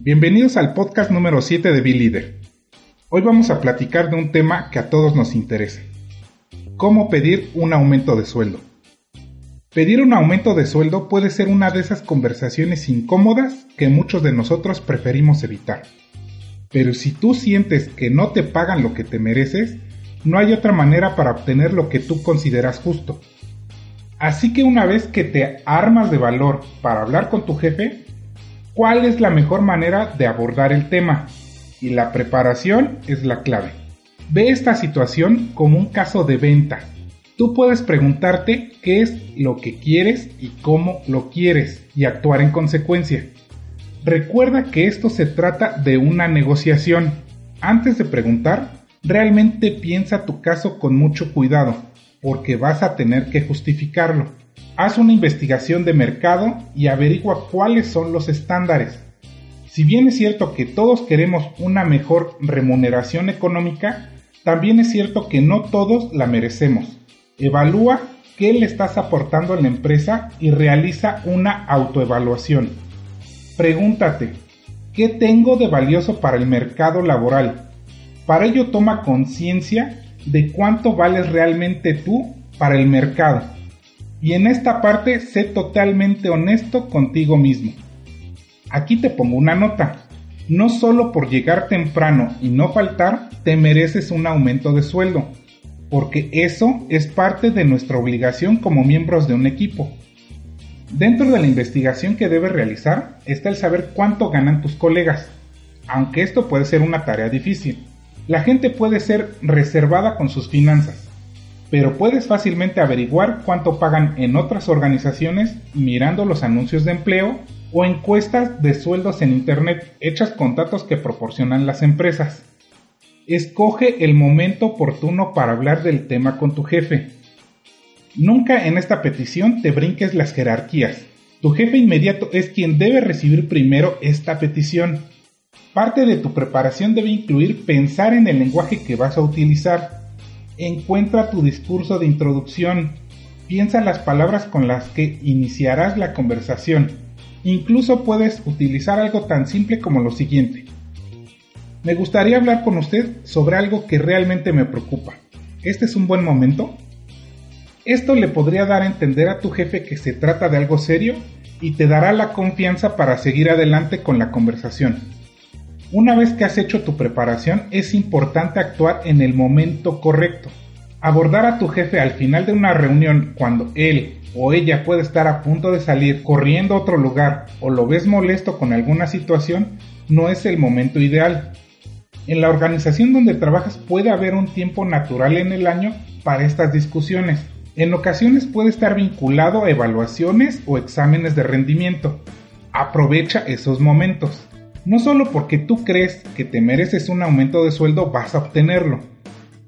Bienvenidos al podcast número 7 de Be Hoy vamos a platicar de un tema que a todos nos interesa. ¿Cómo pedir un aumento de sueldo? Pedir un aumento de sueldo puede ser una de esas conversaciones incómodas que muchos de nosotros preferimos evitar. Pero si tú sientes que no te pagan lo que te mereces, no hay otra manera para obtener lo que tú consideras justo. Así que una vez que te armas de valor para hablar con tu jefe, cuál es la mejor manera de abordar el tema. Y la preparación es la clave. Ve esta situación como un caso de venta. Tú puedes preguntarte qué es lo que quieres y cómo lo quieres y actuar en consecuencia. Recuerda que esto se trata de una negociación. Antes de preguntar, realmente piensa tu caso con mucho cuidado, porque vas a tener que justificarlo. Haz una investigación de mercado y averigua cuáles son los estándares. Si bien es cierto que todos queremos una mejor remuneración económica, también es cierto que no todos la merecemos. Evalúa qué le estás aportando a la empresa y realiza una autoevaluación. Pregúntate, ¿qué tengo de valioso para el mercado laboral? Para ello toma conciencia de cuánto vales realmente tú para el mercado y en esta parte sé totalmente honesto contigo mismo. Aquí te pongo una nota. No solo por llegar temprano y no faltar te mereces un aumento de sueldo, porque eso es parte de nuestra obligación como miembros de un equipo. Dentro de la investigación que debes realizar está el saber cuánto ganan tus colegas, aunque esto puede ser una tarea difícil. La gente puede ser reservada con sus finanzas, pero puedes fácilmente averiguar cuánto pagan en otras organizaciones mirando los anuncios de empleo o encuestas de sueldos en Internet hechas con datos que proporcionan las empresas. Escoge el momento oportuno para hablar del tema con tu jefe. Nunca en esta petición te brinques las jerarquías. Tu jefe inmediato es quien debe recibir primero esta petición. Parte de tu preparación debe incluir pensar en el lenguaje que vas a utilizar Encuentra tu discurso de introducción. Piensa las palabras con las que iniciarás la conversación. Incluso puedes utilizar algo tan simple como lo siguiente. Me gustaría hablar con usted sobre algo que realmente me preocupa. ¿Este es un buen momento? Esto le podría dar a entender a tu jefe que se trata de algo serio y te dará la confianza para seguir adelante con la conversación. Una vez que has hecho tu preparación, es importante actuar en el momento correcto. Abordar a tu jefe al final de una reunión cuando él o ella puede estar a punto de salir corriendo a otro lugar o lo ves molesto con alguna situación no es el momento ideal. En la organización donde trabajas puede haber un tiempo natural en el año para estas discusiones. En ocasiones puede estar vinculado a evaluaciones o exámenes de rendimiento. Aprovecha esos momentos. No solo porque tú crees que te mereces un aumento de sueldo vas a obtenerlo.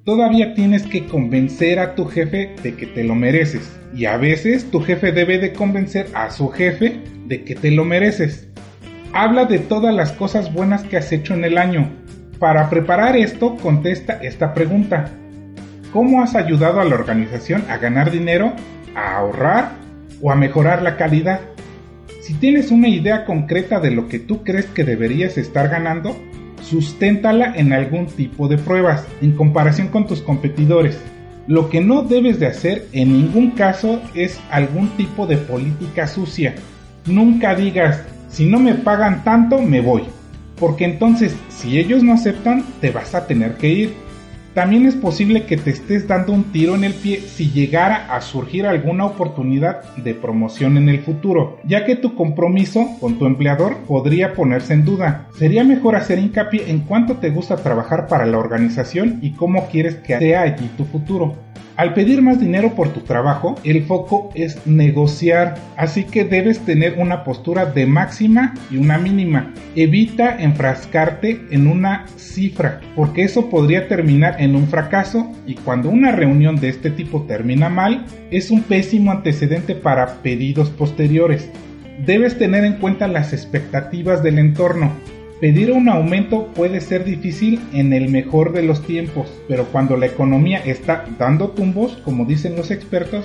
Todavía tienes que convencer a tu jefe de que te lo mereces. Y a veces tu jefe debe de convencer a su jefe de que te lo mereces. Habla de todas las cosas buenas que has hecho en el año. Para preparar esto, contesta esta pregunta. ¿Cómo has ayudado a la organización a ganar dinero, a ahorrar o a mejorar la calidad? Si tienes una idea concreta de lo que tú crees que deberías estar ganando, susténtala en algún tipo de pruebas en comparación con tus competidores. Lo que no debes de hacer en ningún caso es algún tipo de política sucia. Nunca digas, si no me pagan tanto, me voy. Porque entonces, si ellos no aceptan, te vas a tener que ir. También es posible que te estés dando un tiro en el pie si llegara a surgir alguna oportunidad de promoción en el futuro, ya que tu compromiso con tu empleador podría ponerse en duda. Sería mejor hacer hincapié en cuánto te gusta trabajar para la organización y cómo quieres que sea allí tu futuro. Al pedir más dinero por tu trabajo, el foco es negociar, así que debes tener una postura de máxima y una mínima. Evita enfrascarte en una cifra, porque eso podría terminar en un fracaso y cuando una reunión de este tipo termina mal, es un pésimo antecedente para pedidos posteriores. Debes tener en cuenta las expectativas del entorno. Pedir un aumento puede ser difícil en el mejor de los tiempos, pero cuando la economía está dando tumbos, como dicen los expertos,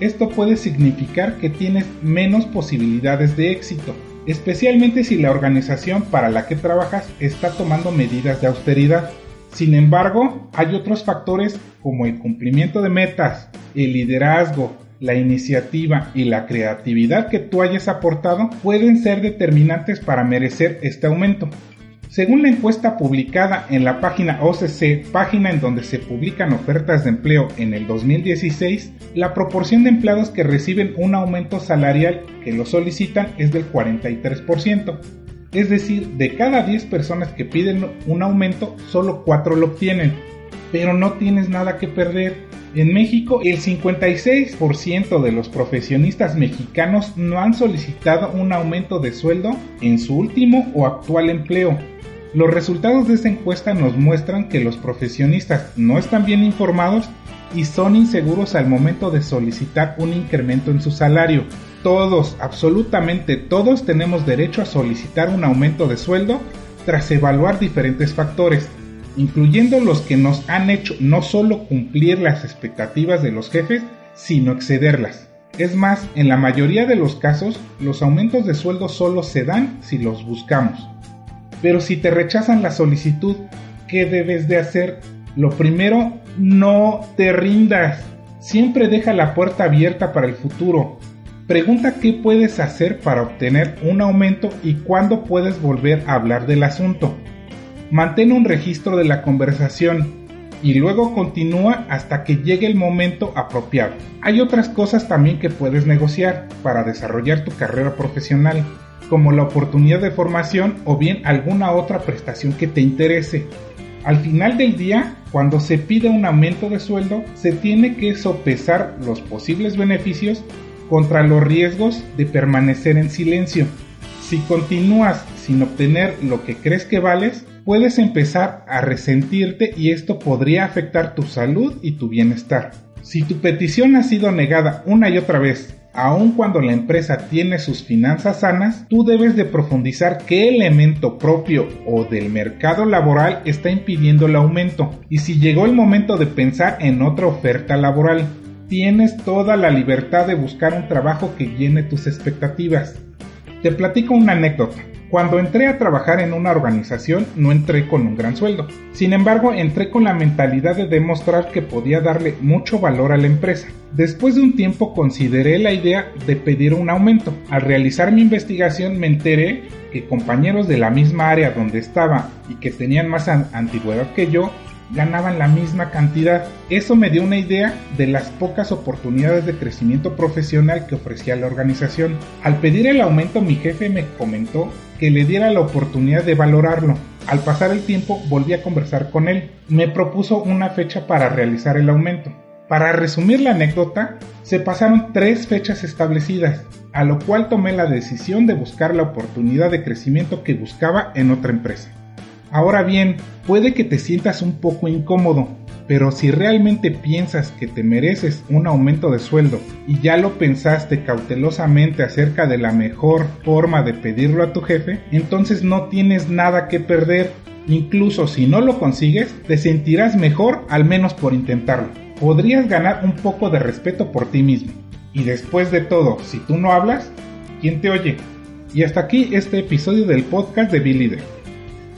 esto puede significar que tienes menos posibilidades de éxito, especialmente si la organización para la que trabajas está tomando medidas de austeridad. Sin embargo, hay otros factores como el cumplimiento de metas, el liderazgo, la iniciativa y la creatividad que tú hayas aportado pueden ser determinantes para merecer este aumento. Según la encuesta publicada en la página OCC, página en donde se publican ofertas de empleo en el 2016, la proporción de empleados que reciben un aumento salarial que lo solicitan es del 43%. Es decir, de cada 10 personas que piden un aumento, solo 4 lo obtienen. Pero no tienes nada que perder en México, el 56% de los profesionistas mexicanos no han solicitado un aumento de sueldo en su último o actual empleo. Los resultados de esta encuesta nos muestran que los profesionistas no están bien informados y son inseguros al momento de solicitar un incremento en su salario. Todos, absolutamente todos tenemos derecho a solicitar un aumento de sueldo tras evaluar diferentes factores, incluyendo los que nos han hecho no solo cumplir las expectativas de los jefes, sino excederlas. Es más, en la mayoría de los casos, los aumentos de sueldo solo se dan si los buscamos. Pero si te rechazan la solicitud, ¿qué debes de hacer? Lo primero, no te rindas. Siempre deja la puerta abierta para el futuro. Pregunta qué puedes hacer para obtener un aumento y cuándo puedes volver a hablar del asunto mantén un registro de la conversación y luego continúa hasta que llegue el momento apropiado. Hay otras cosas también que puedes negociar para desarrollar tu carrera profesional, como la oportunidad de formación o bien alguna otra prestación que te interese. Al final del día, cuando se pide un aumento de sueldo, se tiene que sopesar los posibles beneficios contra los riesgos de permanecer en silencio. Si continúas sin obtener lo que crees que vales, puedes empezar a resentirte y esto podría afectar tu salud y tu bienestar. Si tu petición ha sido negada una y otra vez, aun cuando la empresa tiene sus finanzas sanas, tú debes de profundizar qué elemento propio o del mercado laboral está impidiendo el aumento y si llegó el momento de pensar en otra oferta laboral. Tienes toda la libertad de buscar un trabajo que llene tus expectativas. Te platico una anécdota. Cuando entré a trabajar en una organización no entré con un gran sueldo. Sin embargo, entré con la mentalidad de demostrar que podía darle mucho valor a la empresa. Después de un tiempo consideré la idea de pedir un aumento. Al realizar mi investigación me enteré que compañeros de la misma área donde estaba y que tenían más antigüedad que yo ganaban la misma cantidad. Eso me dio una idea de las pocas oportunidades de crecimiento profesional que ofrecía la organización. Al pedir el aumento mi jefe me comentó que le diera la oportunidad de valorarlo. Al pasar el tiempo volví a conversar con él. Me propuso una fecha para realizar el aumento. Para resumir la anécdota, se pasaron tres fechas establecidas, a lo cual tomé la decisión de buscar la oportunidad de crecimiento que buscaba en otra empresa. Ahora bien, puede que te sientas un poco incómodo, pero si realmente piensas que te mereces un aumento de sueldo y ya lo pensaste cautelosamente acerca de la mejor forma de pedirlo a tu jefe, entonces no tienes nada que perder. Incluso si no lo consigues, te sentirás mejor al menos por intentarlo. Podrías ganar un poco de respeto por ti mismo. Y después de todo, si tú no hablas, ¿quién te oye? Y hasta aquí este episodio del podcast de Billy Leader.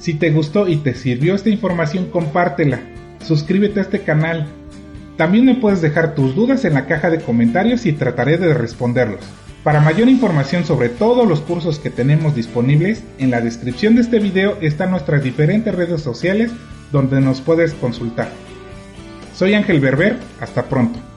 Si te gustó y te sirvió esta información, compártela. Suscríbete a este canal. También me puedes dejar tus dudas en la caja de comentarios y trataré de responderlos. Para mayor información sobre todos los cursos que tenemos disponibles, en la descripción de este video están nuestras diferentes redes sociales donde nos puedes consultar. Soy Ángel Berber, hasta pronto.